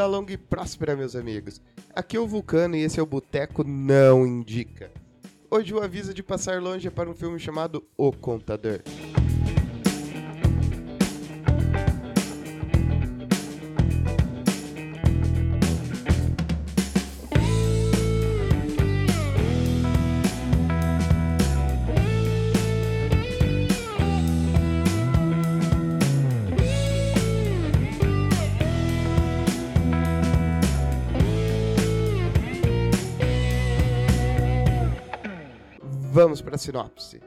Vida longa e próspera, meus amigos. Aqui é o Vulcano e esse é o Boteco Não Indica. Hoje o aviso de passar longe é para um filme chamado O Contador. Vamos para a sinopse.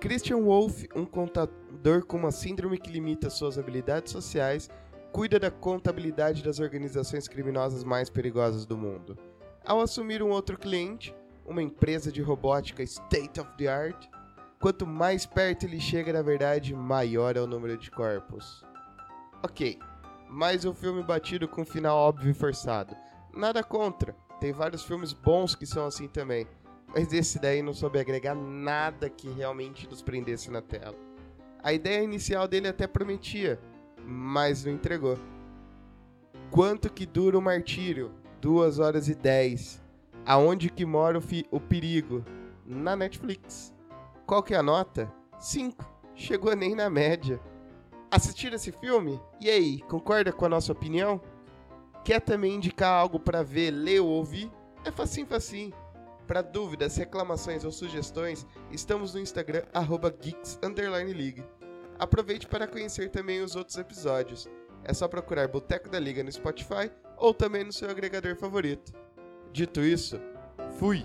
Christian Wolff, um contador com uma síndrome que limita suas habilidades sociais, cuida da contabilidade das organizações criminosas mais perigosas do mundo. Ao assumir um outro cliente, uma empresa de robótica state of the art, quanto mais perto ele chega da verdade, maior é o número de corpos. Ok, mais um filme batido com um final óbvio e forçado. Nada contra, tem vários filmes bons que são assim também mas esse daí não soube agregar nada que realmente nos prendesse na tela. A ideia inicial dele até prometia, mas não entregou. Quanto que dura o martírio? 2 horas e 10. Aonde que mora o, o perigo? Na Netflix. Qual que é a nota? 5. Chegou nem na média. Assistir esse filme? E aí, concorda com a nossa opinião? Quer também indicar algo para ver, ler ou ouvir? É facinho, facinho. Para dúvidas, reclamações ou sugestões, estamos no Instagram geeks_league. Aproveite para conhecer também os outros episódios. É só procurar Boteco da Liga no Spotify ou também no seu agregador favorito. Dito isso, fui!